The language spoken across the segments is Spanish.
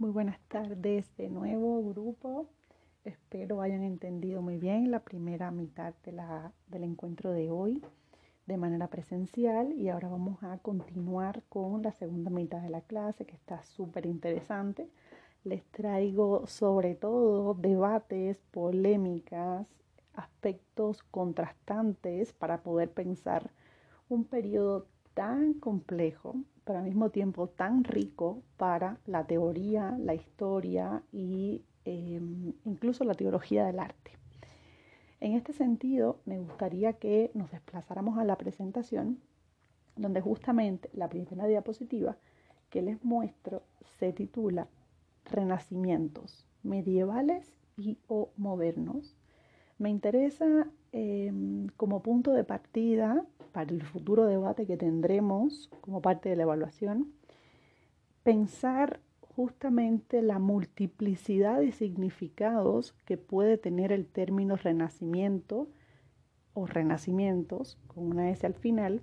Muy buenas tardes de nuevo, grupo. Espero hayan entendido muy bien la primera mitad de la, del encuentro de hoy de manera presencial y ahora vamos a continuar con la segunda mitad de la clase que está súper interesante. Les traigo sobre todo debates, polémicas, aspectos contrastantes para poder pensar un periodo tan complejo, pero al mismo tiempo tan rico para la teoría, la historia em, incluso la teología del arte. En este sentido, me gustaría que nos desplazáramos a la presentación, donde justamente la primera diapositiva que les muestro se titula Renacimientos medievales y o modernos. Me interesa em, como punto de partida para el futuro debate que tendremos como parte de la evaluación, pensar justamente la multiplicidad de significados que puede tener el término renacimiento o renacimientos, con una S al final,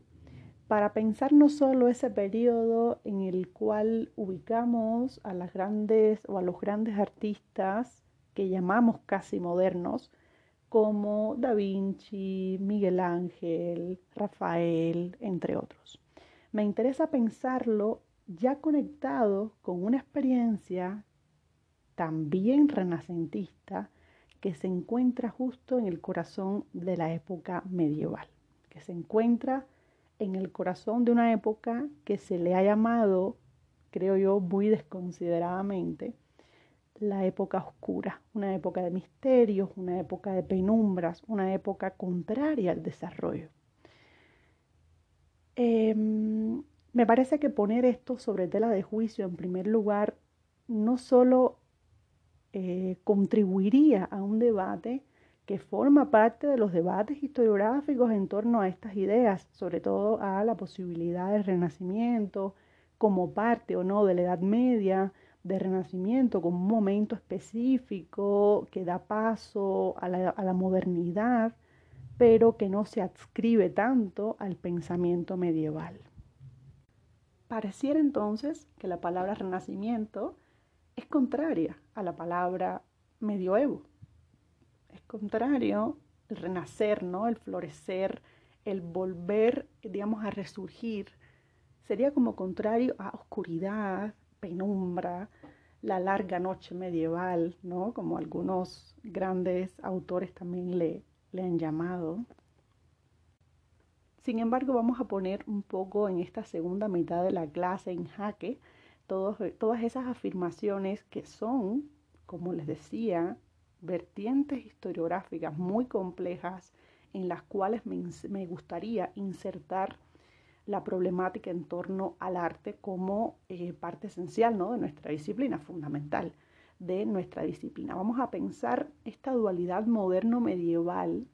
para pensar no solo ese periodo en el cual ubicamos a las grandes o a los grandes artistas que llamamos casi modernos, como Da Vinci, Miguel Ángel, Rafael, entre otros. Me interesa pensarlo ya conectado con una experiencia también renacentista que se encuentra justo en el corazón de la época medieval, que se encuentra en el corazón de una época que se le ha llamado, creo yo, muy desconsideradamente, la época oscura, una época de misterios, una época de penumbras, una época contraria al desarrollo. Em, me parece que poner esto sobre tela de juicio, en primer lugar, no solo eh, contribuiría a un debate que forma parte de los debates historiográficos en torno a estas ideas, sobre todo a la posibilidad del renacimiento como parte o no de la Edad Media, de renacimiento como un momento específico que da paso a la, a la modernidad, pero que no se adscribe tanto al pensamiento medieval. Pareciera entonces que la palabra renacimiento es contraria a la palabra medioevo. Es contrario el renacer, ¿no? El florecer, el volver, digamos, a resurgir. Sería como contrario a oscuridad, penumbra, la larga noche medieval, ¿no? Como algunos grandes autores también le, le han llamado. Sin embargo, vamos a poner un poco en esta segunda mitad de la clase en jaque todas esas afirmaciones que son, como les decía, vertientes historiográficas muy complejas en las cuales me, me gustaría insertar la problemática en torno al arte como eh, parte esencial ¿no? de nuestra disciplina, fundamental de nuestra disciplina. Vamos a pensar esta dualidad moderno-medieval,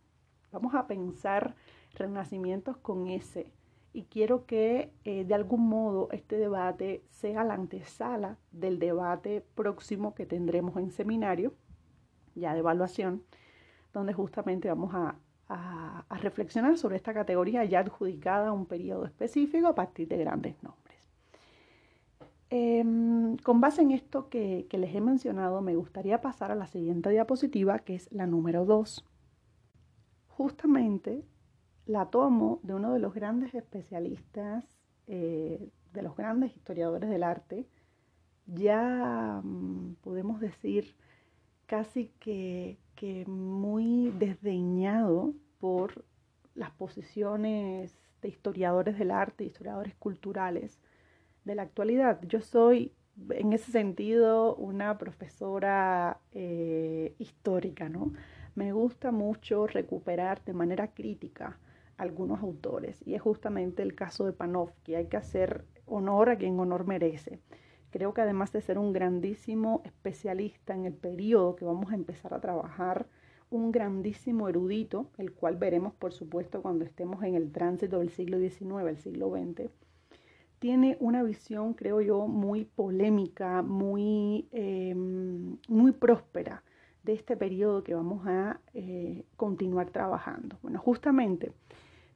vamos a pensar renacimientos con ese. Y quiero que eh, de algún modo este debate sea la antesala del debate próximo que tendremos en seminario, ya de evaluación, donde justamente vamos a a, reflexionar sobre esta categoría ya adjudicada a un periodo específico a partir de grandes nombres. Em, con base en esto que, que les he mencionado, me gustaría pasar a la siguiente diapositiva, que es la número 2. Justamente la tomo de uno de los grandes especialistas, eh, de los grandes historiadores del arte, ya mm, podemos decir casi que, que muy desdeñado por las posiciones de historiadores del arte, historiadores culturales de la actualidad. Yo soy, en ese sentido, una profesora eh, histórica, ¿no? Me gusta mucho recuperar de manera crítica algunos autores y es justamente el caso de Panofsky. Hay que hacer honor a quien honor merece. Creo que además de ser un grandísimo especialista en el periodo que vamos a empezar a trabajar, un grandísimo erudito, el cual veremos por supuesto cuando estemos en el tránsito del siglo XIX al siglo XX, tiene una visión, creo yo, muy polémica, muy, em, muy próspera de este periodo que vamos a eh, continuar trabajando. Bueno, justamente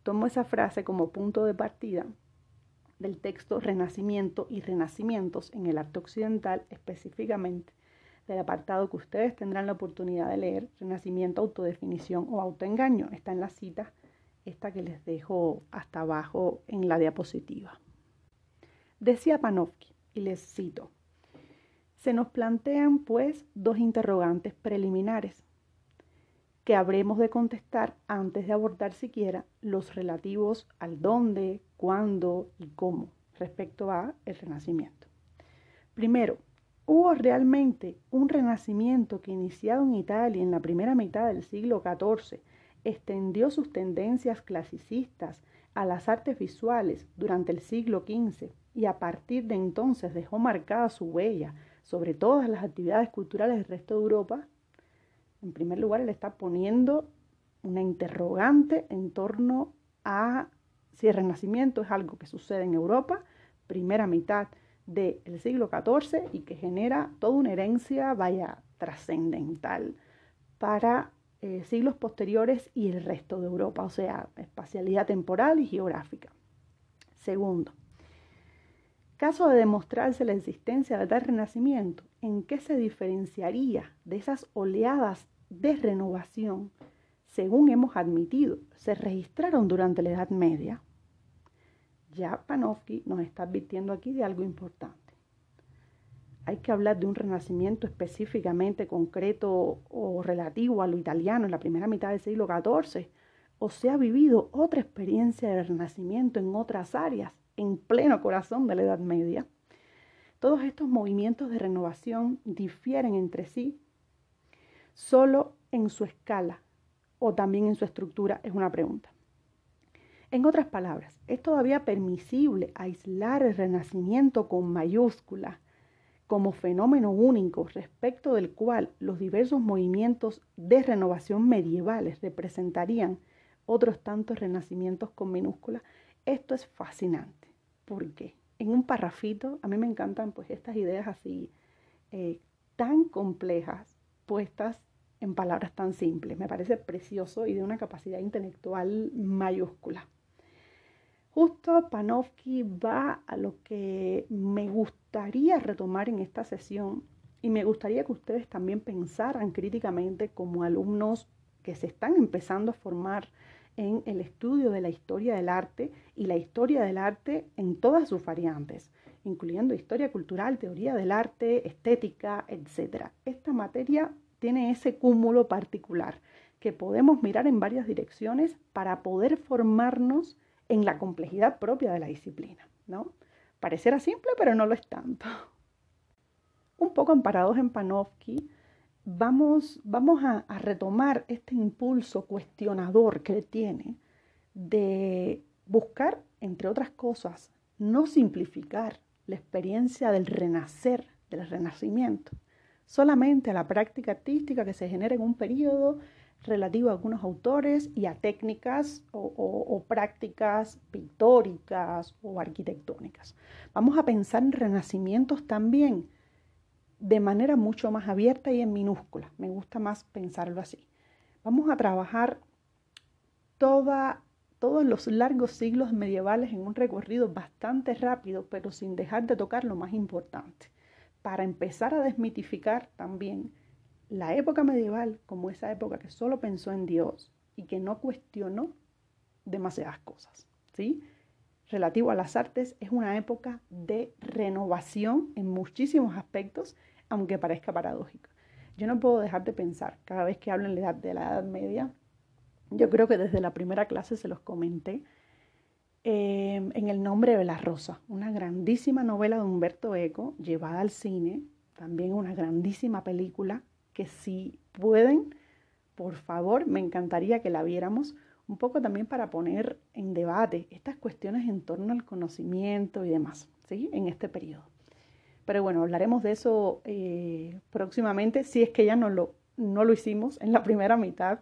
tomo esa frase como punto de partida del texto Renacimiento y Renacimientos en el arte occidental, específicamente del apartado que ustedes tendrán la oportunidad de leer, Renacimiento, Autodefinición o Autoengaño. Está en la cita, esta que les dejo hasta abajo en la diapositiva. Decía Panofsky, y les cito, se nos plantean pues dos interrogantes preliminares que habremos de contestar antes de abordar siquiera los relativos al dónde, cuándo y cómo respecto a el renacimiento. Primero, ¿hubo realmente un renacimiento que iniciado en Italia en la primera mitad del siglo XIV extendió sus tendencias clasicistas a las artes visuales durante el siglo XV y a partir de entonces dejó marcada su huella sobre todas las actividades culturales del resto de Europa, en primer lugar, él está poniendo una interrogante en torno a si el Renacimiento es algo que sucede en Europa, primera mitad del siglo XIV y que genera toda una herencia, vaya, trascendental para eh, siglos posteriores y el resto de Europa, o sea, espacialidad temporal y geográfica. Segundo, Caso de demostrarse la existencia de tal renacimiento, ¿en qué se diferenciaría de esas oleadas de renovación, según hemos admitido, se registraron durante la Edad Media? Ya Panofsky nos está advirtiendo aquí de algo importante. Hay que hablar de un renacimiento específicamente concreto o relativo a lo italiano en la primera mitad del siglo XIV, o se ha vivido otra experiencia de renacimiento en otras áreas en pleno corazón de la Edad Media. Todos estos movimientos de renovación difieren entre sí solo en su escala o también en su estructura, es una pregunta. En otras palabras, es todavía permisible aislar el renacimiento con mayúscula como fenómeno único respecto del cual los diversos movimientos de renovación medievales representarían otros tantos renacimientos con minúscula. Esto es fascinante porque en un parrafito, a mí me encantan pues estas ideas así eh, tan complejas puestas en palabras tan simples. Me parece precioso y de una capacidad intelectual mayúscula. Justo Panofsky va a lo que me gustaría retomar en esta sesión y me gustaría que ustedes también pensaran críticamente como alumnos que se están empezando a formar en el estudio de la historia del arte y la historia del arte en todas sus variantes, incluyendo historia cultural, teoría del arte, estética, etc. Esta materia tiene ese cúmulo particular que podemos mirar en varias direcciones para poder formarnos en la complejidad propia de la disciplina, ¿no? Pareciera simple, pero no lo es tanto. Un poco amparados en Panofsky, vamos, vamos a, retomar este impulso cuestionador que tiene de buscar, entre otras cosas, no simplificar la experiencia del renacer, del renacimiento, solamente a la práctica artística que se genera en un periodo relativo a algunos autores y a técnicas o, prácticas pictóricas o arquitectónicas. Vamos a pensar en renacimientos también de manera mucho más abierta y en minúscula. Me gusta más pensarlo así. Vamos a trabajar toda, todos los largos siglos medievales en un recorrido bastante rápido, pero sin dejar de tocar lo más importante, para empezar a desmitificar también la época medieval como esa época que solo pensó en Dios y que no cuestionó demasiadas cosas. ¿sí? relativo a las artes es una época de renovación en muchísimos aspectos, aunque parezca paradójico. Yo no puedo dejar de pensar, cada vez que la, de la Edad Media, yo creo que desde la primera clase se los comenté, eh, en El nombre de la rosa, una grandísima novela de Humberto Eco llevada al cine, también una grandísima película que si pueden, por favor, me encantaría que la viéramos un poco también para poner en debate estas cuestiones en torno al conocimiento y demás, ¿sí? En este periodo. Pero bueno, hablaremos de eso eh, próximamente, si es que ya no lo, no lo hicimos en la primera mitad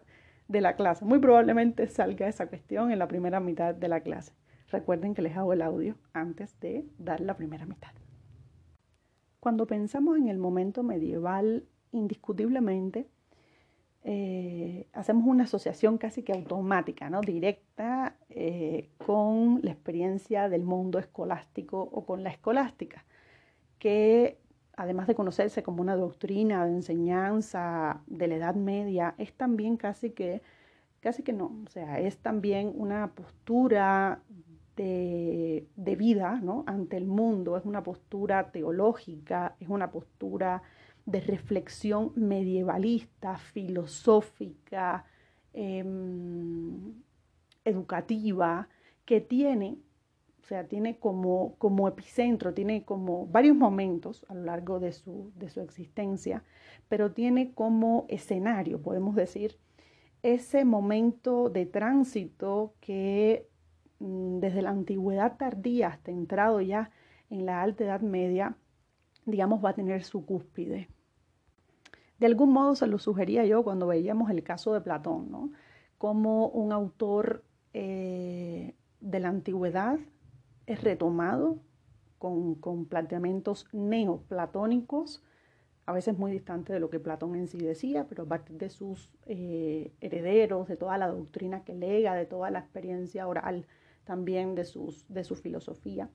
de la clase. Muy probablemente salga esa cuestión en la primera mitad de la clase. Recuerden que les hago el audio antes de dar la primera mitad. Cuando pensamos en el momento medieval, indiscutiblemente, eh, hacemos una asociación casi que automática, ¿no? directa eh, con la experiencia del mundo escolástico o con la escolástica, que además de conocerse como una doctrina de enseñanza de la Edad Media, es también casi que, casi que no, o sea, es también una postura de, de vida ¿no? ante el mundo, es una postura teológica, es una postura de reflexión medievalista, filosófica, em, educativa, que tiene, o sea, tiene como, como, epicentro, tiene como varios momentos a lo largo de su, de su existencia, pero tiene como escenario, podemos decir, ese momento de tránsito que mm, desde la antigüedad tardía hasta entrado ya en la alta edad media, digamos, va a tener su cúspide. De algún modo se lo sugería yo cuando veíamos el caso de Platón, ¿no? Como un autor eh, de la antigüedad es retomado con, planteamientos neoplatónicos, a veces muy distantes de lo que Platón en sí decía, pero a partir de sus eh, herederos, de toda la doctrina que lega, de toda la experiencia oral también de, sus, de su filosofía,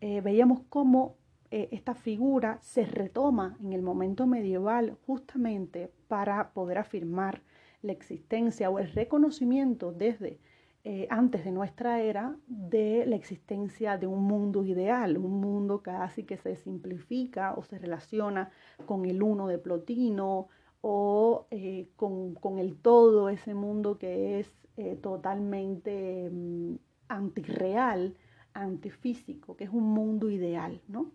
eh, veíamos cómo eh, esta figura se retoma en el momento medieval justamente para poder afirmar la existencia o el reconocimiento desde eh, antes de nuestra era de la existencia de un mundo ideal, un mundo casi que se simplifica o se relaciona con el uno de Plotino o eh, con, el todo, ese mundo que es totalmente mm, antirreal, antifísico, que es un mundo ideal, ¿no?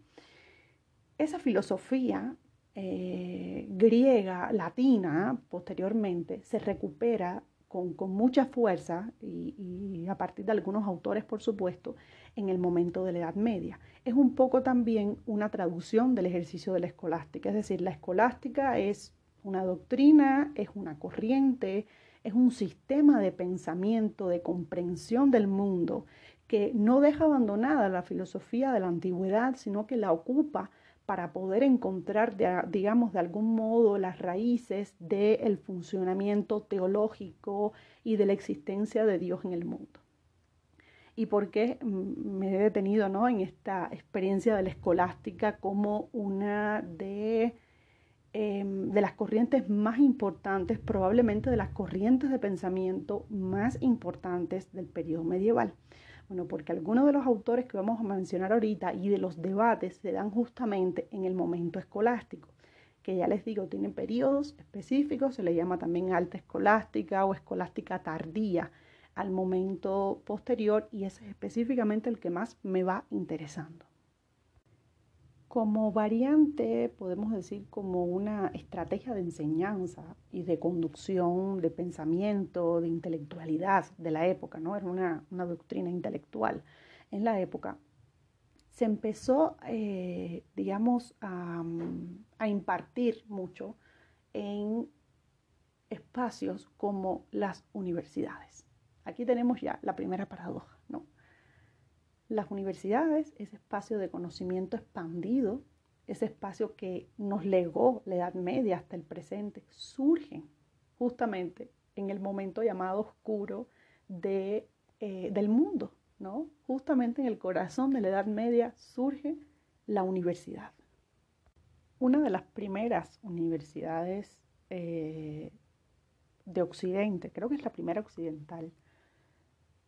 Esa filosofía eh, griega, latina, posteriormente, se recupera con, mucha fuerza y, a partir de algunos autores, por supuesto, en el momento de la Edad Media. Es un poco también una traducción del ejercicio de la escolástica, es decir, la escolástica es una doctrina, es una corriente, es un sistema de pensamiento, de comprensión del mundo que no deja abandonada la filosofía de la antigüedad, sino que la ocupa para poder encontrar, digamos, de algún modo las raíces del funcionamiento teológico y de la existencia de Dios en el mundo. ¿Y por qué me he detenido ¿no? en esta experiencia de la escolástica como una de, em, de las corrientes más importantes, probablemente de las corrientes de pensamiento más importantes del periodo medieval? Bueno, porque algunos de los autores que vamos a mencionar ahorita y de los debates se dan justamente en el momento escolástico, que ya les digo, tienen periodos específicos, se le llama también alta escolástica o escolástica tardía al momento posterior y ese es específicamente el que más me va interesando. Como variante, podemos decir como una estrategia de enseñanza y de conducción de pensamiento, de intelectualidad de la época, ¿no? Era una, doctrina intelectual en la época. Se empezó, eh, digamos, a, impartir mucho en espacios como las universidades. Aquí tenemos ya la primera paradoja. Las universidades, ese espacio de conocimiento expandido, ese espacio que nos legó la Edad Media hasta el presente, surgen justamente en el momento llamado oscuro de, eh, del mundo, ¿no? Justamente en el corazón de la Edad Media surge la universidad. Una de las primeras universidades eh, de Occidente, creo que es la primera occidental,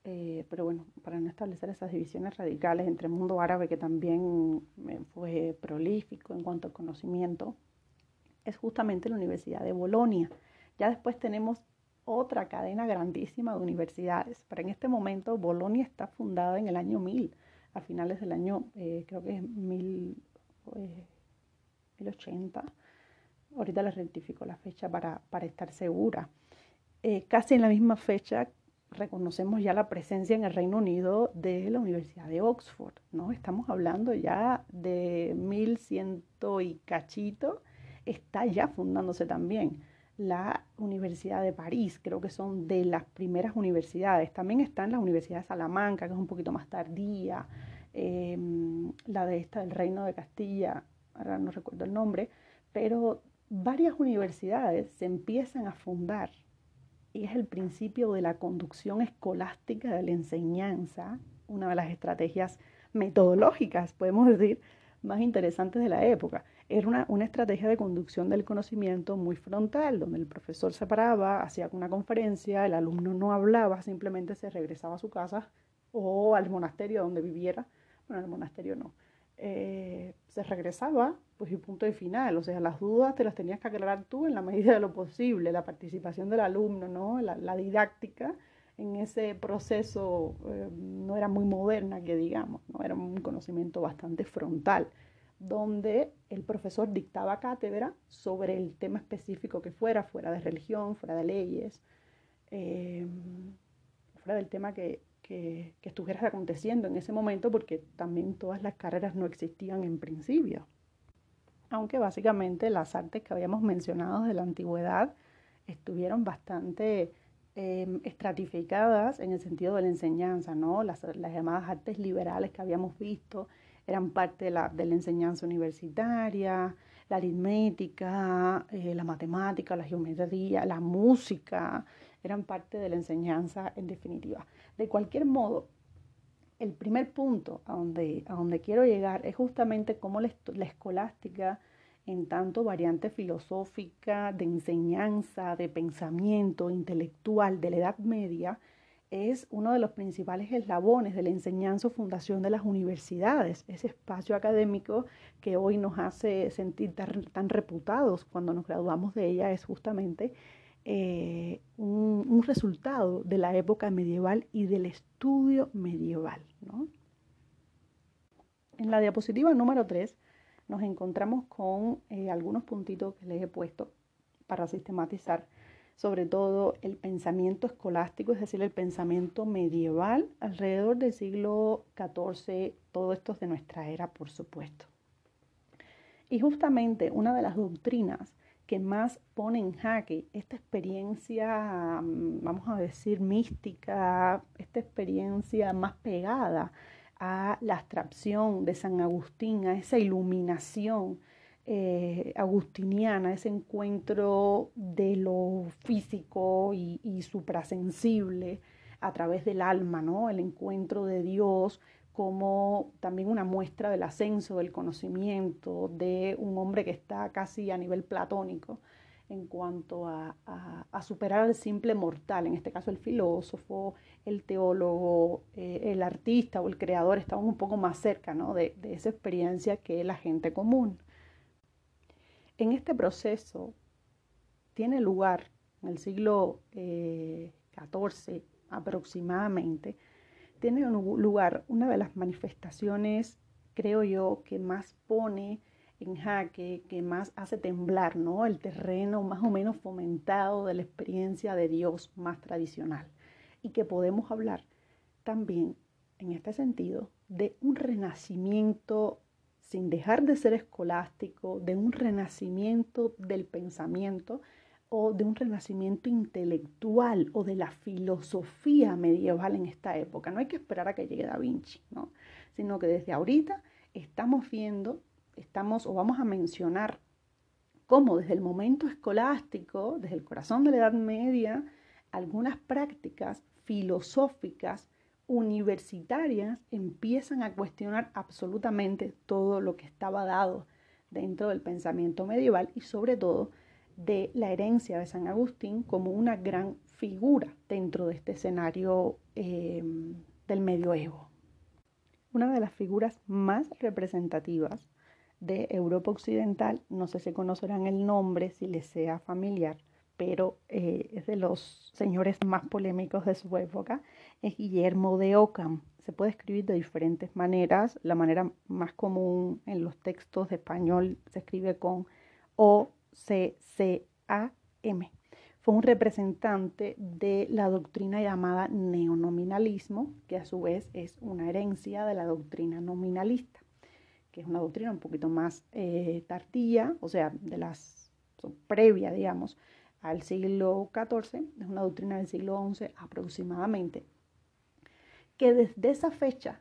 eh, pero bueno, para no establecer esas divisiones radicales entre el mundo árabe, que también eh, fue prolífico en cuanto a conocimiento, es justamente la Universidad de Bolonia. Ya después tenemos otra cadena grandísima de universidades, pero en este momento Bolonia está fundada en el año 1000, a finales del año, eh, creo que es 1080. Ahorita les rectifico la fecha para, para estar segura. casi en la misma fecha reconocemos ya la presencia en el Reino Unido de la Universidad de Oxford, ¿no? Estamos hablando ya de 1100 y cachito, está ya fundándose también la Universidad de París, creo que son de las primeras universidades. También están la Universidad de Salamanca, que es un poquito más tardía, em, la de esta del Reino de Castilla, ahora no recuerdo el nombre, pero varias universidades se empiezan a fundar y es el principio de la conducción escolástica de la enseñanza, una de las estrategias metodológicas, podemos decir, más interesantes de la época. Era una, una, estrategia de conducción del conocimiento muy frontal, donde el profesor se paraba, hacía una conferencia, el alumno no hablaba, simplemente se regresaba a su casa o al monasterio donde viviera. Bueno, al monasterio no. Eh, se regresaba, pues y punto de final. O sea, las dudas te las tenías que aclarar tú en la medida de lo posible, la participación del alumno, ¿no? La, la didáctica en ese proceso eh, no era muy moderna, que digamos, ¿no? era un conocimiento bastante frontal, donde el profesor dictaba cátedra sobre el tema específico que fuera, fuera de religión, fuera de leyes, eh, fuera del tema que, que, que estuviera aconteciendo en ese momento, porque también todas las carreras no existían en principio. Aunque básicamente las artes que habíamos mencionado de la antigüedad estuvieron bastante eh, estratificadas en el sentido de la enseñanza, ¿no? Las, las, llamadas artes liberales que habíamos visto eran parte de la, de la enseñanza universitaria, la aritmética, eh, la matemática, la geometría, la música, eran parte de la enseñanza en definitiva. De cualquier modo, el primer punto a donde, a donde quiero llegar es justamente cómo la, la escolástica en tanto variante filosófica, de enseñanza, de pensamiento intelectual de la Edad Media, es uno de los principales eslabones de la enseñanza o fundación de las universidades, ese espacio académico que hoy nos hace sentir tan, reputados cuando nos graduamos de ella, es justamente eh, un, resultado de la época medieval y del estudio medieval. En la diapositiva número 3 nos encontramos con eh, algunos puntitos que les he puesto para sistematizar, sobre todo el pensamiento escolástico, es decir, el pensamiento medieval alrededor del siglo XIV, todo esto es de nuestra era, por supuesto. Y justamente una de las doctrinas que más pone en jaque esta experiencia, mm, vamos a decir, mística, esta experiencia más pegada a la abstracción de San Agustín, a esa iluminación eh, agustiniana, ese encuentro de lo físico y, y suprasensible a través del alma, ¿no? El encuentro de Dios como también una muestra del ascenso del conocimiento de un hombre que está casi a nivel platónico en cuanto a, superar al simple mortal, en este caso el filósofo, el teólogo, eh, el artista o el creador estaban un poco más cerca de, esa experiencia que la gente común. En este proceso tiene lugar en el siglo XIV eh, aproximadamente, tiene lugar una de las manifestaciones, creo yo, que más pone en jaque, que más hace temblar, ¿no? El terreno más o menos fomentado de la experiencia de Dios más tradicional. Y que podemos hablar también, en este sentido, de un renacimiento sin dejar de ser escolástico, de un renacimiento del pensamiento o de un renacimiento intelectual o de la filosofía medieval en esta época. No hay que esperar a que llegue Da Vinci, ¿no? sino que desde ahorita estamos viendo estamos o vamos a mencionar cómo desde el momento escolástico, desde el corazón de la Edad Media, algunas prácticas filosóficas universitarias empiezan a cuestionar absolutamente todo lo que estaba dado dentro del pensamiento medieval y sobre todo de la herencia de San Agustín como una gran figura dentro de este escenario eh, del medioevo. Una de las figuras más representativas de Europa Occidental, no sé si conocerán el nombre, si les sea familiar, pero eh, es de los señores más polémicos de su época, es Guillermo de Ockham. Se puede escribir de diferentes maneras. La manera más común en los textos de español se escribe con O-C-C-A-M. Fue un representante de la doctrina llamada neonominalismo, que a su vez es una herencia de la doctrina nominalista que es una doctrina un poquito más eh, tardía, o sea, de las previa, digamos, al siglo XIV, es una doctrina del siglo XI aproximadamente, que desde esa fecha,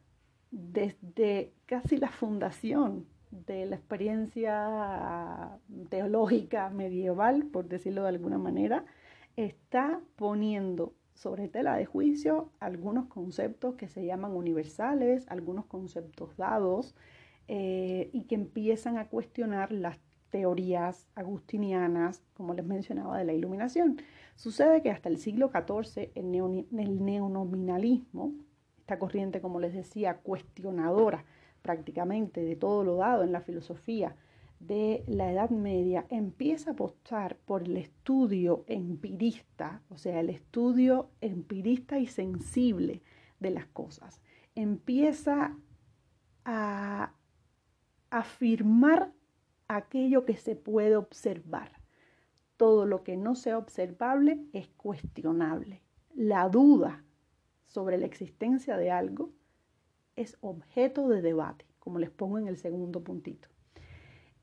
desde casi la fundación de la experiencia teológica medieval, por decirlo de alguna manera, está poniendo sobre tela de juicio algunos conceptos que se llaman universales, algunos conceptos dados, eh, y que empiezan a cuestionar las teorías agustinianas, como les mencionaba, de la iluminación. Sucede que hasta el siglo XIV el, el neonominalismo, esta corriente, como les decía, cuestionadora prácticamente de todo lo dado en la filosofía de la Edad Media, empieza a apostar por el estudio empirista, o sea, el estudio empirista y sensible de las cosas. Empieza a afirmar aquello que se puede observar. Todo lo que no sea observable es cuestionable. La duda sobre la existencia de algo es objeto de debate, como les pongo en el segundo puntito.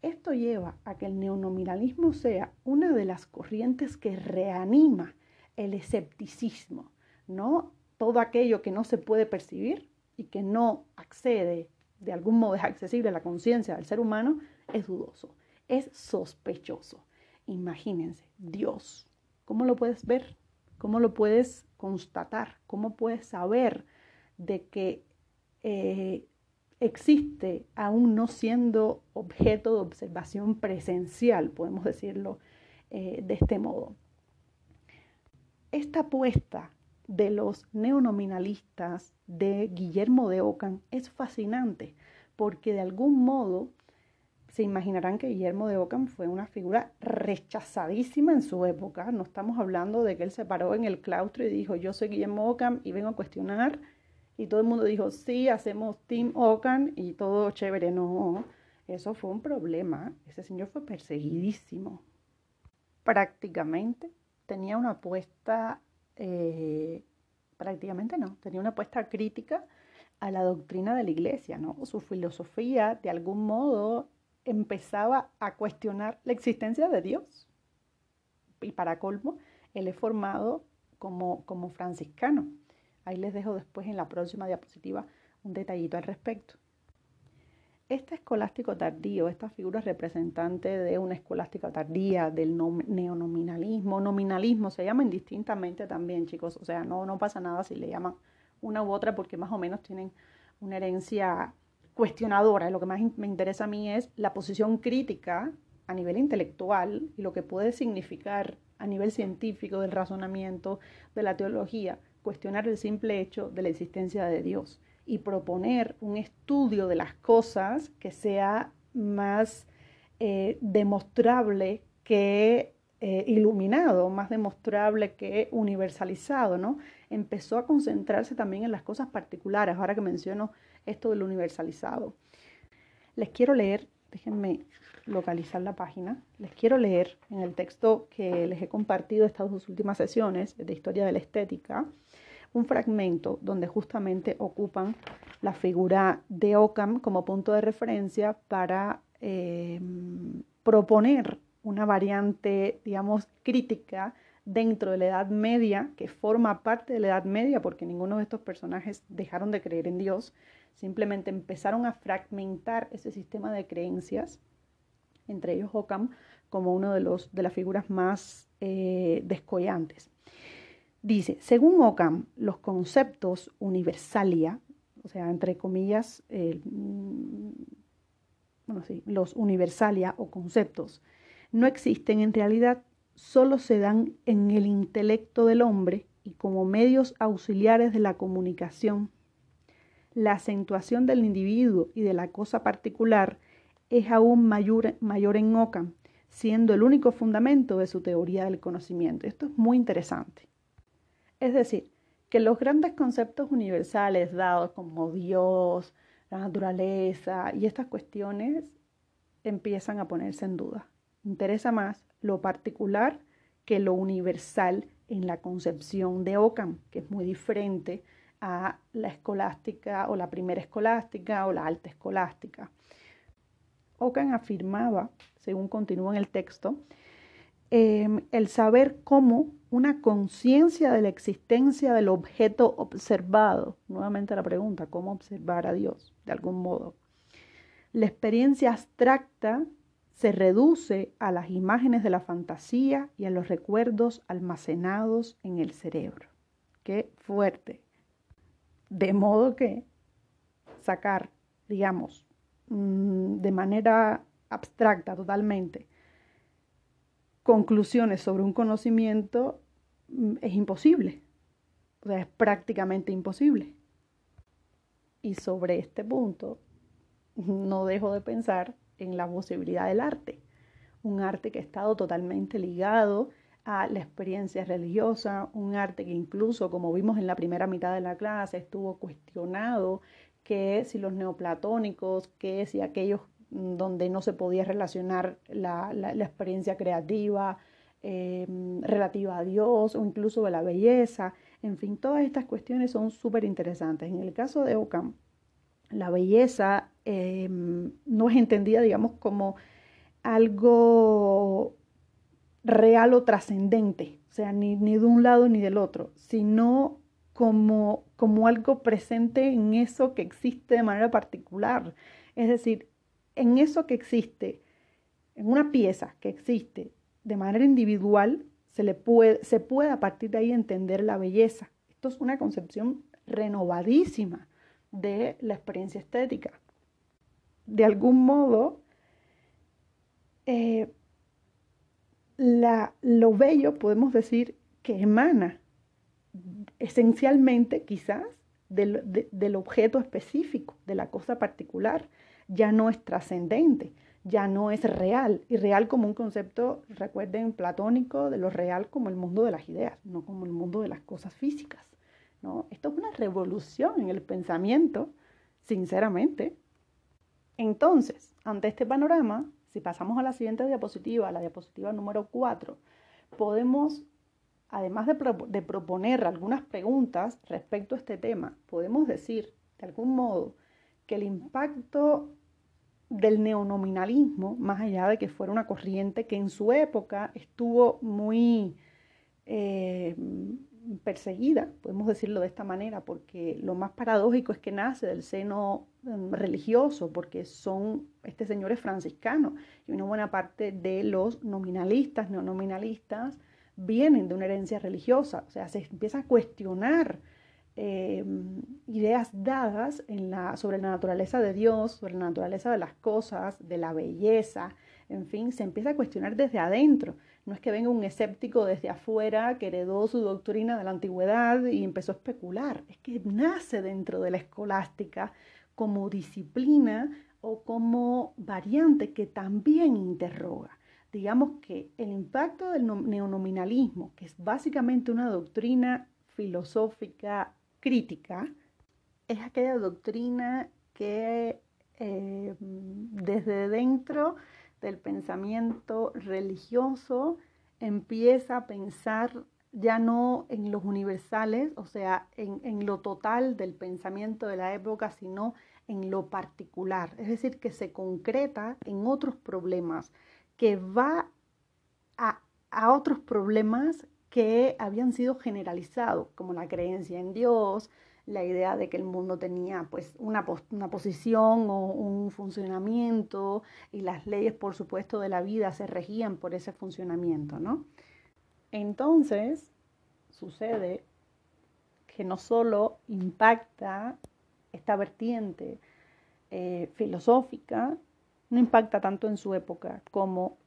Esto lleva a que el neonominalismo sea una de las corrientes que reanima el escepticismo, ¿no? Todo aquello que no se puede percibir y que no accede, de algún modo es accesible a la conciencia del ser humano, es dudoso, es sospechoso. Imagínense, Dios, ¿cómo lo puedes ver? ¿Cómo lo puedes constatar? ¿Cómo puedes saber de que eh, existe aún no siendo objeto de observación presencial, podemos decirlo eh, de este modo? Esta apuesta de los neonominalistas de Guillermo de Ockham es fascinante porque de algún modo se imaginarán que Guillermo de Ockham fue una figura rechazadísima en su época. No estamos hablando de que él se paró en el claustro y dijo, yo soy Guillermo Ockham y vengo a cuestionar. Y todo el mundo dijo, sí, hacemos Team Ockham y todo chévere. No, eso fue un problema. Ese señor fue perseguidísimo. Prácticamente tenía una apuesta, eh, prácticamente no, tenía una apuesta crítica a la doctrina de la iglesia, ¿no? Su filosofía, de algún modo, empezaba a cuestionar la existencia de Dios. Y para colmo, él es formado como, como franciscano. Ahí les dejo después en la próxima diapositiva un detallito al respecto. Este escolástico tardío, esta figura representante de una escolástica tardía, del neonominalismo, nominalismo, se llaman indistintamente también, chicos. O sea, no, no pasa nada si le llaman una u otra porque más o menos tienen una herencia cuestionadora. Lo que más me interesa a mí es la posición crítica a nivel intelectual y lo que puede significar a nivel científico del razonamiento, de la teología, cuestionar el simple hecho de la existencia de Dios y proponer un estudio de las cosas que sea más eh, demostrable que eh, iluminado, más demostrable que universalizado, ¿no? Empezó a concentrarse también en las cosas particulares, ahora que menciono esto del universalizado. Les quiero leer, déjenme localizar la página, les quiero leer en el texto que les he compartido estas dos últimas sesiones de Historia de la Estética, un fragmento donde justamente ocupan la figura de Ockham como punto de referencia para eh, proponer una variante, digamos, crítica dentro de la Edad Media, que forma parte de la Edad Media, porque ninguno de estos personajes dejaron de creer en Dios, simplemente empezaron a fragmentar ese sistema de creencias, entre ellos Ockham, como uno de, los, de las figuras más eh, descollantes. Dice, según Ockham, los conceptos universalia, o sea, entre comillas, mm, bueno, sí, los universalia o conceptos, no existen en realidad, solo se dan en el intelecto del hombre y como medios auxiliares de la comunicación. La acentuación del individuo y de la cosa particular es aún mayor, mayor en Ockham, siendo el único fundamento de su teoría del conocimiento. Esto es muy interesante. Es decir, que los grandes conceptos universales dados como Dios, la naturaleza y estas cuestiones empiezan a ponerse en duda interesa más lo particular que lo universal en la concepción de Ockham, que es muy diferente a la escolástica o la primera escolástica o la alta escolástica. Ockham afirmaba, según continúa en el texto, em, el saber cómo una conciencia de la existencia del objeto observado, nuevamente la pregunta, ¿cómo observar a Dios de algún modo? La experiencia abstracta se reduce a las imágenes de la fantasía y a los recuerdos almacenados en el cerebro. Qué fuerte. De modo que sacar, digamos, mm, de manera abstracta totalmente, conclusiones sobre un conocimiento es imposible. O sea, es prácticamente imposible. Y sobre este punto, no dejo de pensar en la posibilidad del arte. Un arte que ha estado totalmente ligado a la experiencia religiosa, un arte que incluso, como vimos en la primera mitad de la clase, estuvo cuestionado, que si los neoplatónicos, que si aquellos donde no se podía relacionar la, experiencia creativa em, relativa a Dios o incluso de la belleza, en fin, todas estas cuestiones son súper interesantes. En el caso de Ockham, la belleza em, no es entendida, digamos, como algo real o trascendente, o sea, ni, ni, de un lado ni del otro, sino como, como algo presente en eso que existe de manera particular. Es decir, en eso que existe, en una pieza que existe de manera individual, se, le puede, se puede a partir de ahí entender la belleza. Esto es una concepción renovadísima de la experiencia estética. De algún modo, eh, la, lo bello podemos decir que emana esencialmente quizás del, del objeto específico, de la cosa particular, ya no es trascendente, ya no es real, y real como un concepto, recuerden, platónico, de lo real como el mundo de las ideas, no como el mundo de las cosas físicas. ¿no? Esto es una revolución en el pensamiento, sinceramente. Entonces, ante este panorama, si pasamos a la siguiente diapositiva, la diapositiva número 4, podemos, además de, de proponer algunas preguntas respecto a este tema, podemos decir, de algún modo, que el impacto del neonominalismo, más allá de que fuera una corriente que en su época estuvo muy eh, perseguida, podemos decirlo de esta manera, porque lo más paradójico es que nace del seno mm, religioso, porque son, este señor es franciscano, y una buena parte de los nominalistas, neonominalistas, vienen de una herencia religiosa, o sea, se empieza a cuestionar eh, ideas dadas en la, sobre la naturaleza de Dios, sobre la naturaleza de las cosas, de la belleza, en fin, se empieza a cuestionar desde adentro. No es que venga un escéptico desde afuera que heredó su doctrina de la antigüedad y empezó a especular, es que nace dentro de la escolástica como disciplina o como variante que también interroga. Digamos que el impacto del neonominalismo, que es básicamente una doctrina filosófica crítica es aquella doctrina que eh, desde dentro del pensamiento religioso empieza a pensar ya no en los universales, o sea, en, en, lo total del pensamiento de la época, sino en lo particular. Es decir, que se concreta en otros problemas, que va a, a otros problemas que habían sido generalizados, como la creencia en Dios, la idea de que el mundo tenía pues una, una, posición o un funcionamiento y las leyes, por supuesto, de la vida se regían por ese funcionamiento, ¿no? Entonces, sucede que no solo impacta esta vertiente eh, filosófica, no impacta tanto en su época como,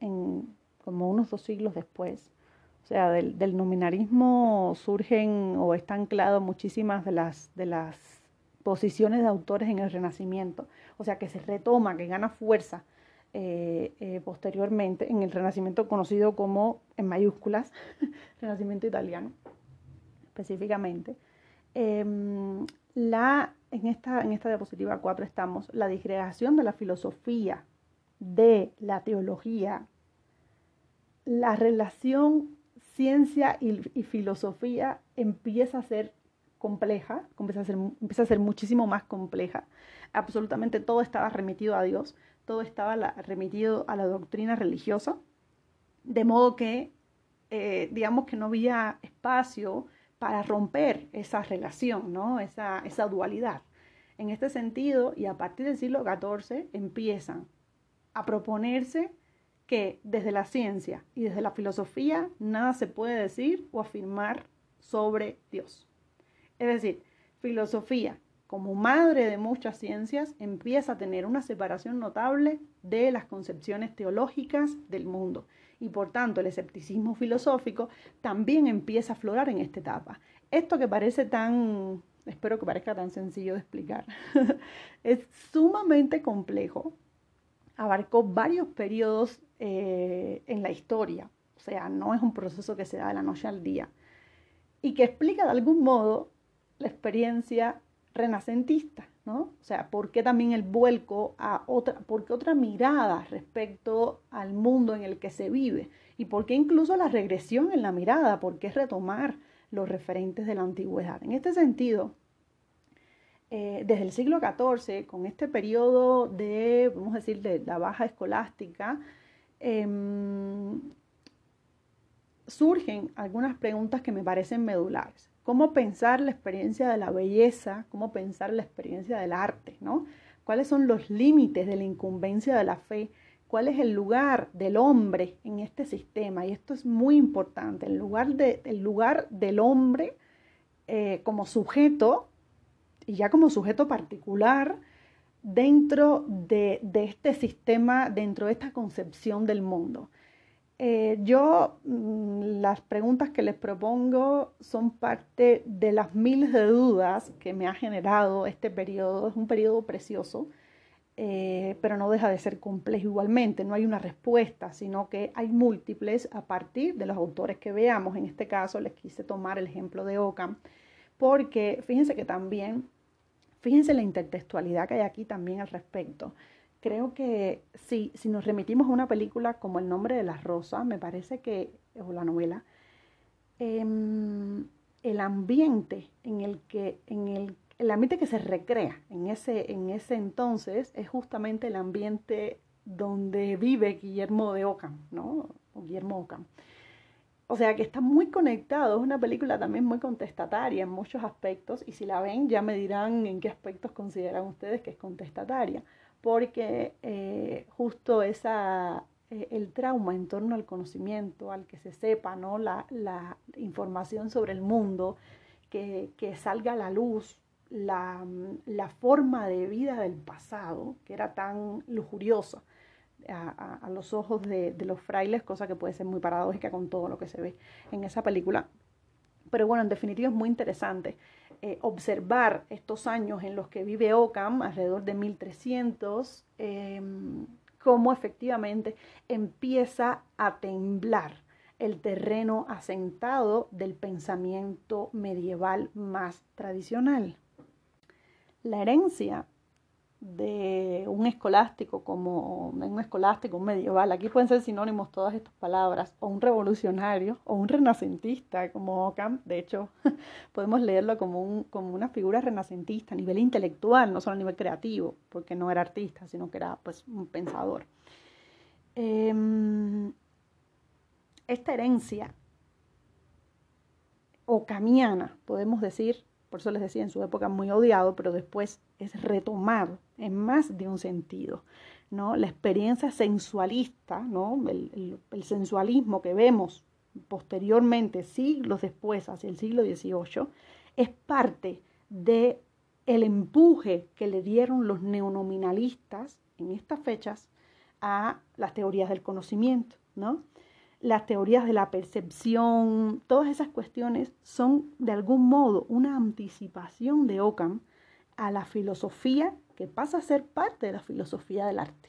en, como unos dos siglos después, o sea, del, nominarismo surgen o están ancladas muchísimas de las, de las posiciones de autores en el Renacimiento. O sea, que se retoma, que gana fuerza eh, eh, posteriormente en el Renacimiento conocido como, en mayúsculas, Renacimiento italiano, específicamente. Em, la, en, esta, en esta diapositiva 4 estamos, la disgregación de la filosofía, de la teología, la relación ciencia y, filosofía empieza a ser compleja, empieza a ser, empieza a ser muchísimo más compleja. Absolutamente todo estaba remitido a Dios, todo estaba remitido a la doctrina religiosa, de modo que, eh, digamos que no había espacio para romper esa relación, ¿no? esa, esa dualidad. En este sentido, y a partir del siglo XIV, empiezan a proponerse que desde la ciencia y desde la filosofía nada se puede decir o afirmar sobre Dios. Es decir, filosofía, como madre de muchas ciencias, empieza a tener una separación notable de las concepciones teológicas del mundo. Y por tanto, el escepticismo filosófico también empieza a aflorar en esta etapa. Esto que parece tan, espero que parezca tan sencillo de explicar, es sumamente complejo. Abarcó varios periodos eh, en la historia. O sea, no es un proceso que se da de la noche al día. Y que explica de algún modo la experiencia renacentista, ¿no? O sea, ¿por qué también el vuelco a otra, por qué otra mirada respecto al mundo en el que se vive? ¿Y por qué incluso la regresión en la mirada? ¿Por qué retomar los referentes de la antigüedad? En este sentido, eh, desde el siglo XIV, con este periodo de, vamos a decir, de la baja escolástica, em, surgen algunas preguntas que me parecen medulares cómo pensar la experiencia de la belleza, cómo pensar la experiencia del arte, ¿no? ¿Cuáles son los límites de la incumbencia de la fe? ¿Cuál es el lugar del hombre en este sistema? Y esto es muy importante, el lugar, de, el lugar del hombre eh, como sujeto, y ya como sujeto particular, dentro de, este sistema, dentro de esta concepción del mundo. Eh, yo mm, las preguntas que les propongo son parte de las miles de dudas que me ha generado este periodo. Es un periodo precioso, eh, pero no deja de ser complejo igualmente. No hay una respuesta, sino que hay múltiples a partir de los autores que veamos. En este caso les quise tomar el ejemplo de Ockham, porque fíjense que también, fíjense la intertextualidad que hay aquí también al respecto creo que si, si nos remitimos a una película como El nombre de la rosa, me parece que, o la novela, em, el ambiente en el que, en el, el, ambiente que se recrea en ese, en ese entonces es justamente el ambiente donde vive Guillermo de Ockham, ¿no? O Guillermo Ockham. O sea que está muy conectado, es una película también muy contestataria en muchos aspectos y si la ven ya me dirán en qué aspectos consideran ustedes que es contestataria porque eh, justo esa, eh, el trauma en torno al conocimiento, al que se sepa ¿no? la, la información sobre el mundo, que, que salga a la luz la, la, forma de vida del pasado, que era tan lujuriosa a, los ojos de, de, los frailes, cosa que puede ser muy paradójica con todo lo que se ve en esa película. Pero bueno, en definitiva es muy interesante. Eh, observar estos años en los que vive Ockham, alrededor de 1300, em, cómo efectivamente empieza a temblar el terreno asentado del pensamiento medieval más tradicional. La herencia de un escolástico como un escolástico, un medieval, aquí pueden ser sinónimos todas estas palabras, o un revolucionario, o un renacentista como Ockham, de hecho podemos leerlo como, un, como una figura renacentista a nivel intelectual, no solo a nivel creativo, porque no era artista, sino que era pues un pensador. Em, esta herencia ocamiana, podemos decir, por eso les decía, en su época muy odiado, pero después es retomado en más de un sentido. ¿no? La experiencia sensualista, ¿no? el, sensualismo que vemos posteriormente, siglos después, hacia el siglo XVIII, es parte de el empuje que le dieron los neonominalistas en estas fechas a las teorías del conocimiento, ¿no? Las teorías de la percepción, todas esas cuestiones son de algún modo una anticipación de Ockham a la filosofía que pasa a ser parte de la filosofía del arte.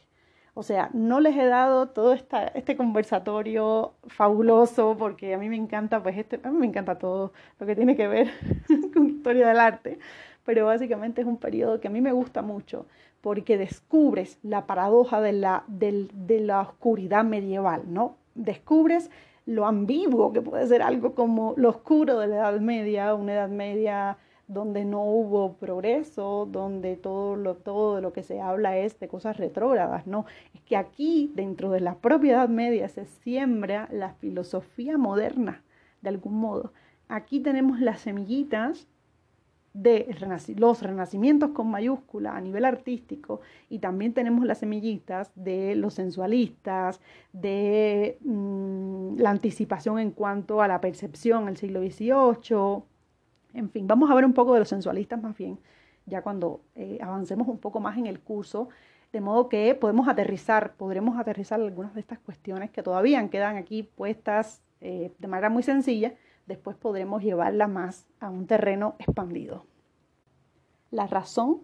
O sea, no les he dado todo esta, este conversatorio fabuloso porque a mí me encanta, pues este, a mí me encanta todo lo que tiene que ver con historia del arte, pero básicamente es un periodo que a mí me gusta mucho porque descubres la paradoja de la, de la oscuridad medieval, ¿no? Descubres lo ambiguo que puede ser algo como lo oscuro de la Edad Media, una Edad Media donde no hubo progreso, donde todo lo, todo lo que se habla es de cosas retrógradas, ¿no? Es que aquí, dentro de la propia Edad Media, se siembra la filosofía moderna, de algún modo. Aquí tenemos las semillitas de los renacimientos con mayúscula a nivel artístico y también tenemos las semillitas de los sensualistas, de mm, la anticipación en cuanto a la percepción el siglo XVIII, en fin, vamos a ver un poco de los sensualistas más bien, ya cuando eh, avancemos un poco más en el curso, de modo que podemos aterrizar, podremos aterrizar algunas de estas cuestiones que todavía quedan aquí puestas eh, de manera muy sencilla, después podremos llevarla más a un terreno expandido. La razón,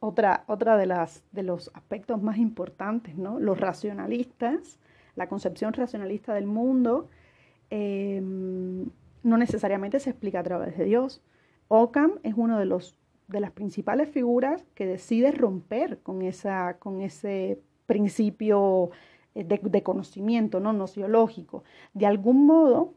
otra, otra de, las, de los aspectos más importantes, ¿no? los racionalistas, la concepción racionalista del mundo, em, no necesariamente se explica a través de Dios. Ockham es uno de los de las principales figuras que decide romper con, esa, con ese principio eh, de, conocimiento ¿no? nociológico. De algún modo,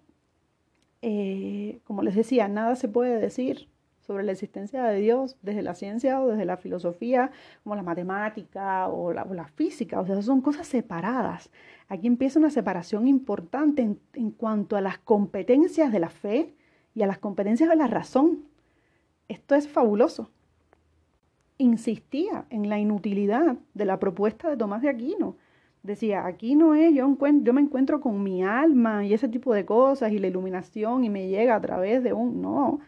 eh, como les decía, nada se puede decir sobre la existencia de Dios desde la ciencia o desde la filosofía, como la matemática o la, física, o sea, son cosas separadas. Aquí empieza una separación importante en, en cuanto a las competencias de la fe y a las competencias de la razón. Esto es fabuloso. Insistía en la inutilidad de la propuesta de Tomás de Aquino decía, aquí no es, yo, yo me encuentro con mi alma y ese tipo de cosas y la iluminación y me llega a través de un... No,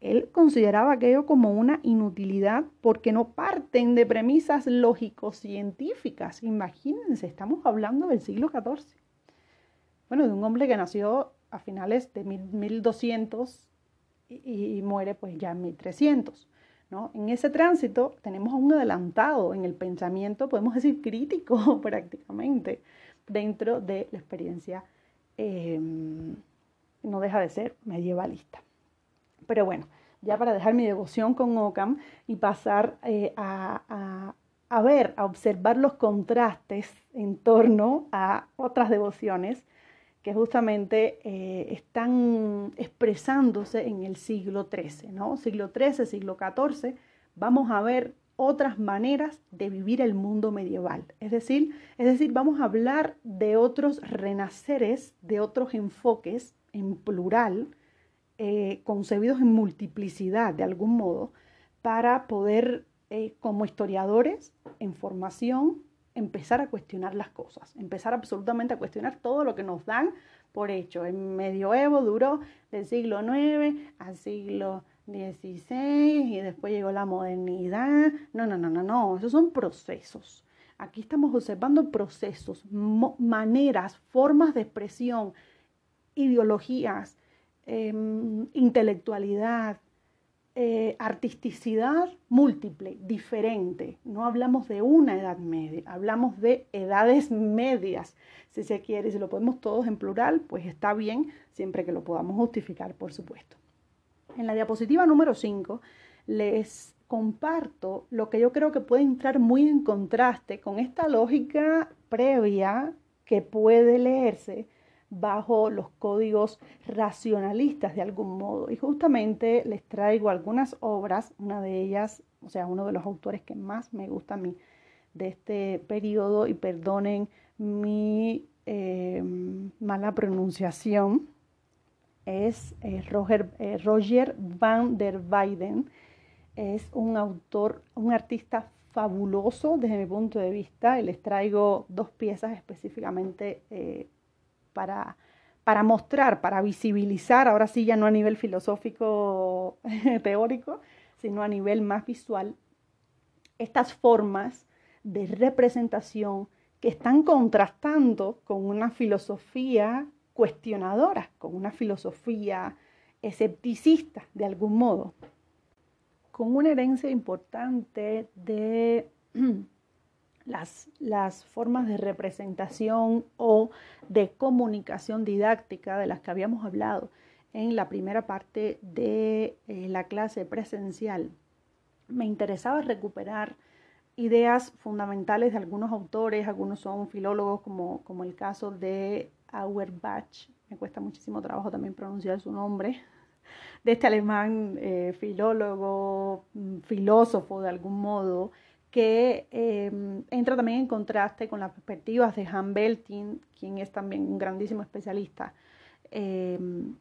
él consideraba aquello como una inutilidad porque no parten de premisas lógico-científicas. Imagínense, estamos hablando del siglo XIV. Bueno, de un hombre que nació a finales de 1200 y, y muere pues ya en 1300. En ese tránsito tenemos un adelantado en el pensamiento, podemos decir crítico prácticamente, dentro de la experiencia, em, no deja de ser medievalista. Pero bueno, ya para dejar mi devoción con Ockham y pasar eh, a, a ver, a observar los contrastes en torno a otras devociones, que justamente eh, están expresándose en el siglo XIII, ¿no? Siglo XIII, siglo XIV, vamos a ver otras maneras de vivir el mundo medieval. Es decir, es decir, vamos a hablar de otros renaceres, de otros enfoques en plural, eh, concebidos en multiplicidad de algún modo, para poder, eh, como historiadores en formación, empezar a cuestionar las cosas, empezar absolutamente a cuestionar todo lo que nos dan por hecho. El medioevo duró del siglo IX al siglo XVI y después llegó la modernidad. No, no, no, no, no, esos son procesos. Aquí estamos observando procesos, maneras, formas de expresión, ideologías, em, intelectualidad, eh, artisticidad múltiple, diferente. No hablamos de una edad media, hablamos de edades medias, si se quiere. Si lo podemos todos en plural, pues está bien, siempre que lo podamos justificar, por supuesto. En la diapositiva número 5 les comparto lo que yo creo que puede entrar muy en contraste con esta lógica previa que puede leerse bajo los códigos racionalistas de algún modo. Y justamente les traigo algunas obras, una de ellas, o sea, uno de los autores que más me gusta a mí de este periodo, y perdonen mi eh, mala pronunciación, es eh, Roger, eh, Roger van der Weyden. Es un autor, un artista fabuloso desde mi punto de vista y les traigo dos piezas específicamente para, para mostrar, para visibilizar, ahora sí ya no a nivel filosófico teórico, sino a nivel más visual, estas formas de representación que están contrastando con una filosofía cuestionadora, con una filosofía escepticista de algún modo, con una herencia importante de las, formas de representación o de comunicación didáctica de las que habíamos hablado en la primera parte de eh, la clase presencial. Me interesaba recuperar ideas fundamentales de algunos autores, algunos son filólogos como, como el caso de Auerbach, me cuesta muchísimo trabajo también pronunciar su nombre, de este alemán eh, filólogo, mm, filósofo de algún modo, que em, entra también en contraste con las perspectivas de Han Belting, quien es también un grandísimo especialista em,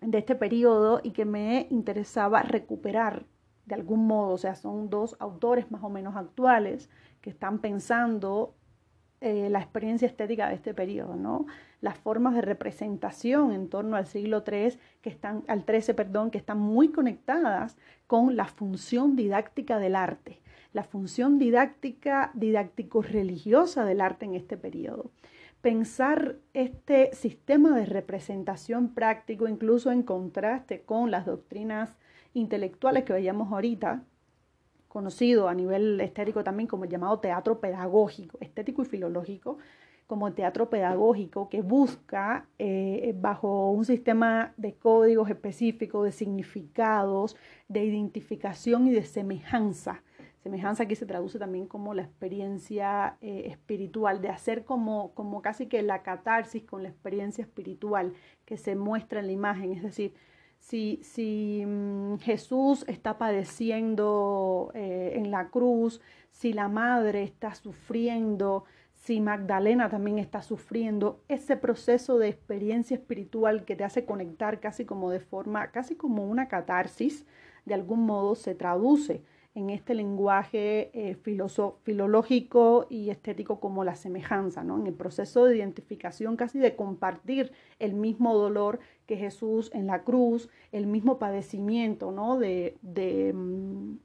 de este periodo y que me interesaba recuperar de algún modo, o sea, son dos autores más o menos actuales que están pensando eh, la experiencia estética de este periodo, ¿no? Las formas de representación en torno al siglo III, que están, al XIII, perdón, que están muy conectadas con la función didáctica del arte, la función didáctica, didáctico-religiosa del arte en este periodo. Pensar este sistema de representación práctico, incluso en contraste con las doctrinas intelectuales que veíamos ahorita, conocido a nivel estético también como el llamado teatro pedagógico, estético y filológico, como teatro pedagógico que busca, eh, bajo un sistema de códigos específicos, de significados, de identificación y de semejanza. Semejanza aquí se traduce también como la experiencia eh, espiritual, de hacer como, como casi que la catarsis con la experiencia espiritual que se muestra en la imagen, es decir, si, si mm, Jesús está padeciendo eh, en la cruz, si la madre está sufriendo, si Magdalena también está sufriendo, ese proceso de experiencia espiritual que te hace conectar casi como de forma, casi como una catarsis, de algún modo se traduce en este lenguaje eh, filológico y estético como la semejanza, ¿no? en el proceso de identificación casi de compartir el mismo dolor que Jesús en la cruz, el mismo padecimiento ¿no? de, de, mm,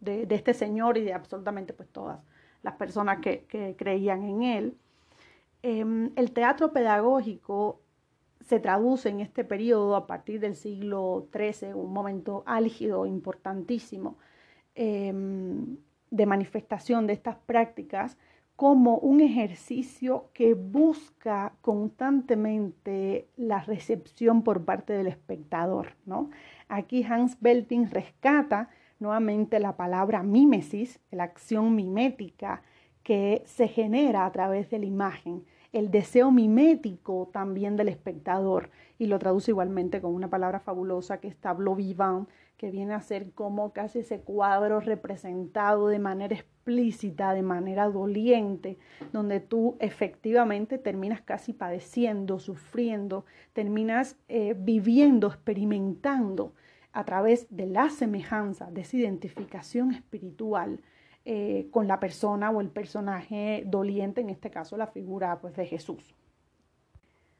de, este Señor y de absolutamente pues, todas las personas que, creían en Él. Em, el teatro pedagógico se traduce en este periodo a partir del siglo XIII, un momento álgido, importantísimo, em, de manifestación de estas prácticas, como un ejercicio que busca constantemente la recepción por parte del espectador. ¿no? Aquí Hans Belting rescata nuevamente la palabra mímesis, la acción mimética que se genera a través de la imagen el deseo mimético también del espectador. Y lo traduce igualmente con una palabra fabulosa que es tableau vivant, que viene a ser como casi ese cuadro representado de manera explícita, de manera doliente, donde tú efectivamente terminas casi padeciendo, sufriendo, terminas eh, viviendo, experimentando a través de la semejanza, de esa identificación espiritual eh, con la persona o el personaje doliente, en este caso la figura pues, de Jesús.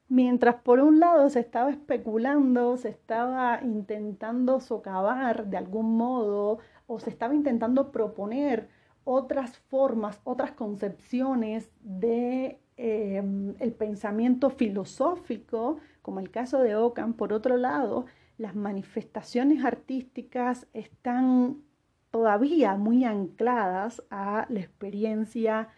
Mientras por un lado se estaba especulando, se estaba intentando socavar de algún modo o se estaba intentando proponer otras formas, otras concepciones de em, el pensamiento filosófico, como el caso de Ockham, por otro lado, las manifestaciones artísticas están todavía muy ancladas a la experiencia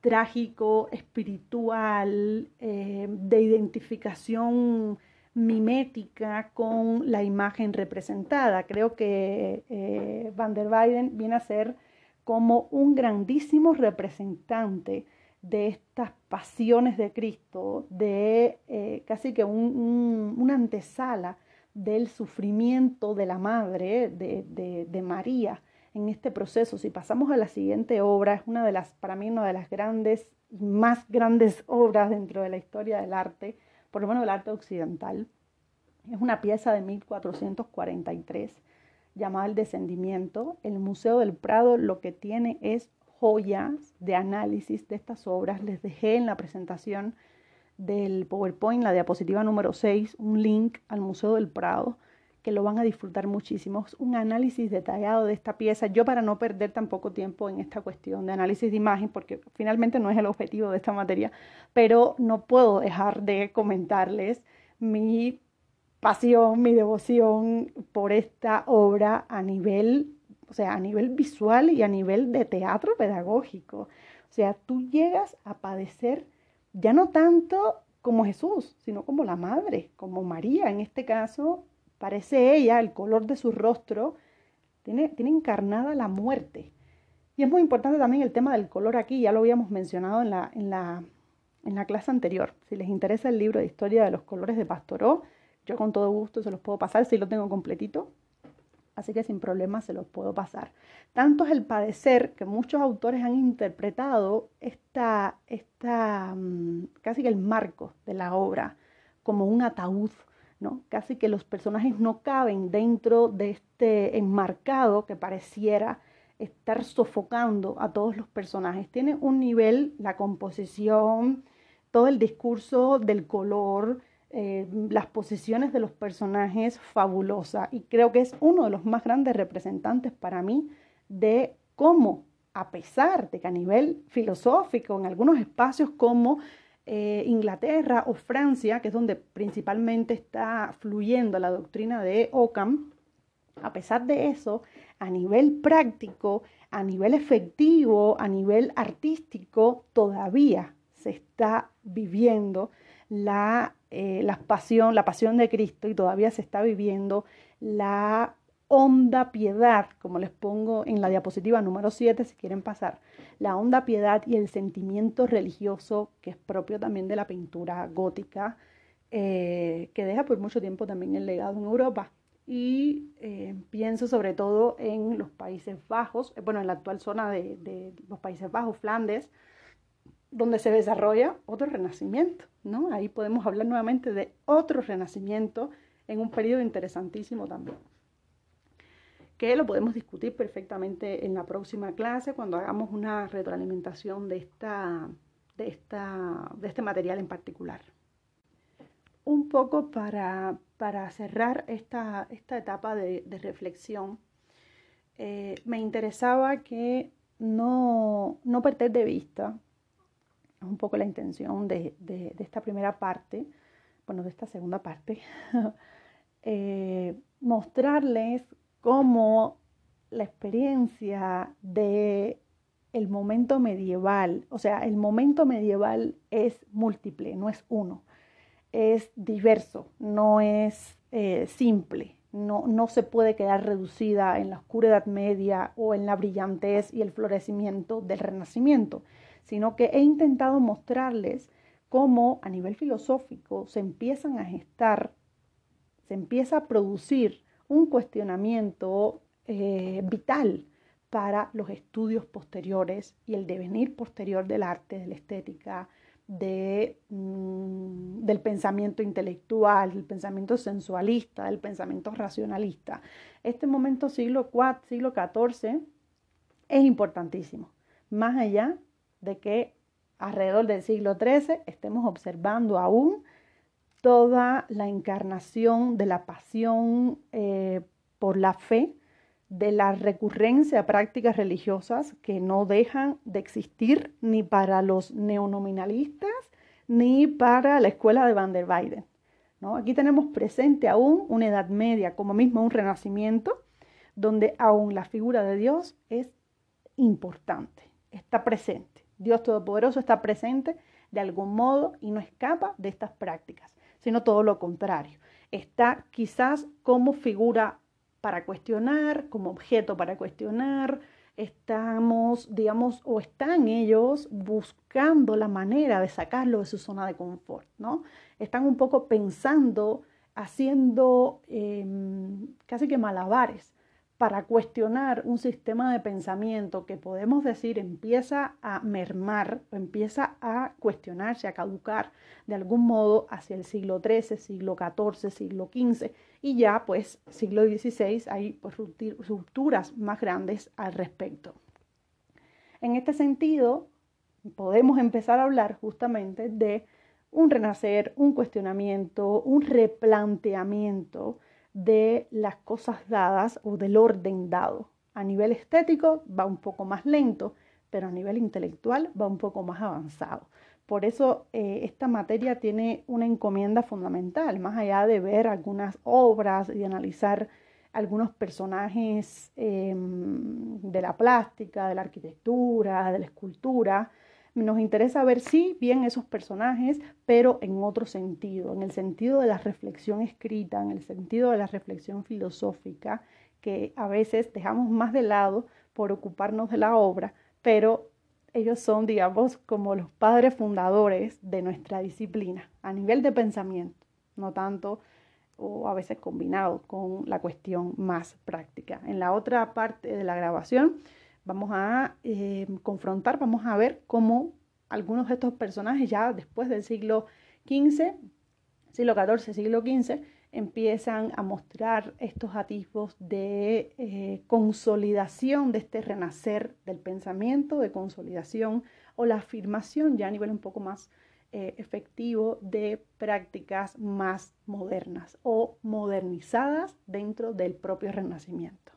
trágico, espiritual, eh, de identificación mimética con la imagen representada. Creo que eh, Van der Weyden viene a ser como un grandísimo representante de estas pasiones de Cristo, de eh, casi que una antesala del sufrimiento de la madre, de María, en este proceso. Si pasamos a la siguiente obra, es una de las, para mí, una de las grandes y más grandes obras dentro de la historia del arte, por lo menos del arte occidental. Es una pieza de 1443 llamada El Descendimiento. El Museo del Prado lo que tiene es joyas de análisis de estas obras. Les dejé en la presentación del PowerPoint, la diapositiva número 6, un link al Museo del Prado que lo van a disfrutar muchísimo. un análisis detallado de esta pieza. Yo para no perder tampoco tiempo en esta cuestión de análisis de imagen, porque finalmente no es el objetivo de esta materia, pero no puedo dejar de comentarles mi pasión, mi devoción por esta obra a nivel, o sea, a nivel visual y a nivel de teatro pedagógico. O sea, tú llegas a padecer ya no tanto como Jesús, sino como la madre, como María en este caso, Parece ella, el color de su rostro, tiene, tiene encarnada la muerte. Y es muy importante también el tema del color aquí, ya lo habíamos mencionado en la, en la, en la clase anterior. Si les interesa el libro de historia de los colores de Pastoró, yo con todo gusto se los puedo pasar si lo tengo completito. Así que sin problema se los puedo pasar. Tanto es el padecer que muchos autores han interpretado esta, esta, mm, casi que el marco de la obra como un ataúd Casi que los personajes no caben dentro de este enmarcado que pareciera estar sofocando a todos los personajes. Tiene un nivel, la composición, todo el discurso del color, eh, las posiciones de los personajes fabulosa y creo que es uno de los más grandes representantes para mí de cómo, a pesar de que a nivel filosófico, en algunos espacios como eh, Inglaterra o Francia, que es donde principalmente está fluyendo la doctrina de Ockham, a pesar de eso, a nivel práctico, a nivel efectivo, a nivel artístico, todavía se está viviendo la, eh, la, pasión, la pasión de Cristo y todavía se está viviendo la honda piedad, como les pongo en la diapositiva número 7 si quieren pasar, la honda piedad y el sentimiento religioso que es propio también de la pintura gótica, eh, que deja por mucho tiempo también el legado en Europa y eh, pienso sobre todo en los Países Bajos, eh, bueno, en la actual zona de, los Países Bajos, Flandes, donde se desarrolla otro renacimiento, ¿no? Ahí podemos hablar nuevamente de otro renacimiento en un periodo interesantísimo también, que lo podemos discutir perfectamente en la próxima clase cuando hagamos una retroalimentación de, esta, de, esta, de este material en particular. Un poco para, para cerrar esta, esta etapa de, reflexión, eh, me interesaba que no, no, perder de vista, es un poco la intención de, esta primera parte, bueno, de esta segunda parte, eh, mostrarles cómo la experiencia de el momento medieval, o sea, el momento medieval es múltiple, no es uno es diverso, no es eh, simple, no, no se puede quedar reducida en la oscura Edad Media o en la brillantez y el florecimiento del Renacimiento, sino que he intentado mostrarles cómo a nivel filosófico se empiezan a gestar, se empieza a producir un cuestionamiento eh, vital para los estudios posteriores y el devenir posterior del arte, de la estética, de, mm, del pensamiento intelectual, del pensamiento sensualista, del pensamiento racionalista. Este momento siglo IV, siglo XIV es importantísimo, más allá de que alrededor del siglo XIII estemos observando aún toda la encarnación de la pasión eh, por la fe de la recurrencia a prácticas religiosas que no dejan de existir ni para los neonominalistas ni para la escuela de Van der Weyden. ¿no? Aquí tenemos presente aún una Edad Media, como mismo un Renacimiento, donde aún la figura de Dios es importante, está presente. Dios Todopoderoso está presente de algún modo y no escapa de estas prácticas, sino todo lo contrario. Está quizás como figura para cuestionar, como objeto para cuestionar, estamos, digamos, o están ellos buscando la manera de sacarlo de su zona de confort, ¿no? Están un poco pensando, haciendo em, casi que malabares para cuestionar un sistema de pensamiento que podemos decir empieza a mermar, empieza a cuestionarse, a caducar de algún modo hacia el siglo XIII, siglo XIV, siglo XV y ya pues siglo XVI hay pues, rupturas más grandes al respecto. En este sentido, podemos empezar a hablar justamente de un renacer, un cuestionamiento, un replanteamiento de las cosas dadas o del orden dado. A nivel estético va un poco más lento, pero a nivel intelectual va un poco más avanzado. Por eso eh, esta materia tiene una encomienda fundamental, más allá de ver algunas obras y analizar algunos personajes em, de la plástica, de la arquitectura, de la escultura, nos interesa ver, sí, bien esos personajes, pero en otro sentido, en el sentido de la reflexión escrita, en el sentido de la reflexión filosófica, que a veces dejamos más de lado por ocuparnos de la obra, pero ellos son, digamos, como los padres fundadores de nuestra disciplina a nivel de pensamiento, no tanto o a veces combinado con la cuestión más práctica. En la otra parte de la grabación vamos a eh, confrontar, vamos a ver cómo algunos de estos personajes ya después del siglo XV, siglo XIV, siglo XV, empiezan a mostrar estos atisbos de eh, consolidación de este renacer del pensamiento, de consolidación o la afirmación ya a nivel un poco más eh, efectivo de prácticas más modernas o modernizadas dentro del propio renacimiento.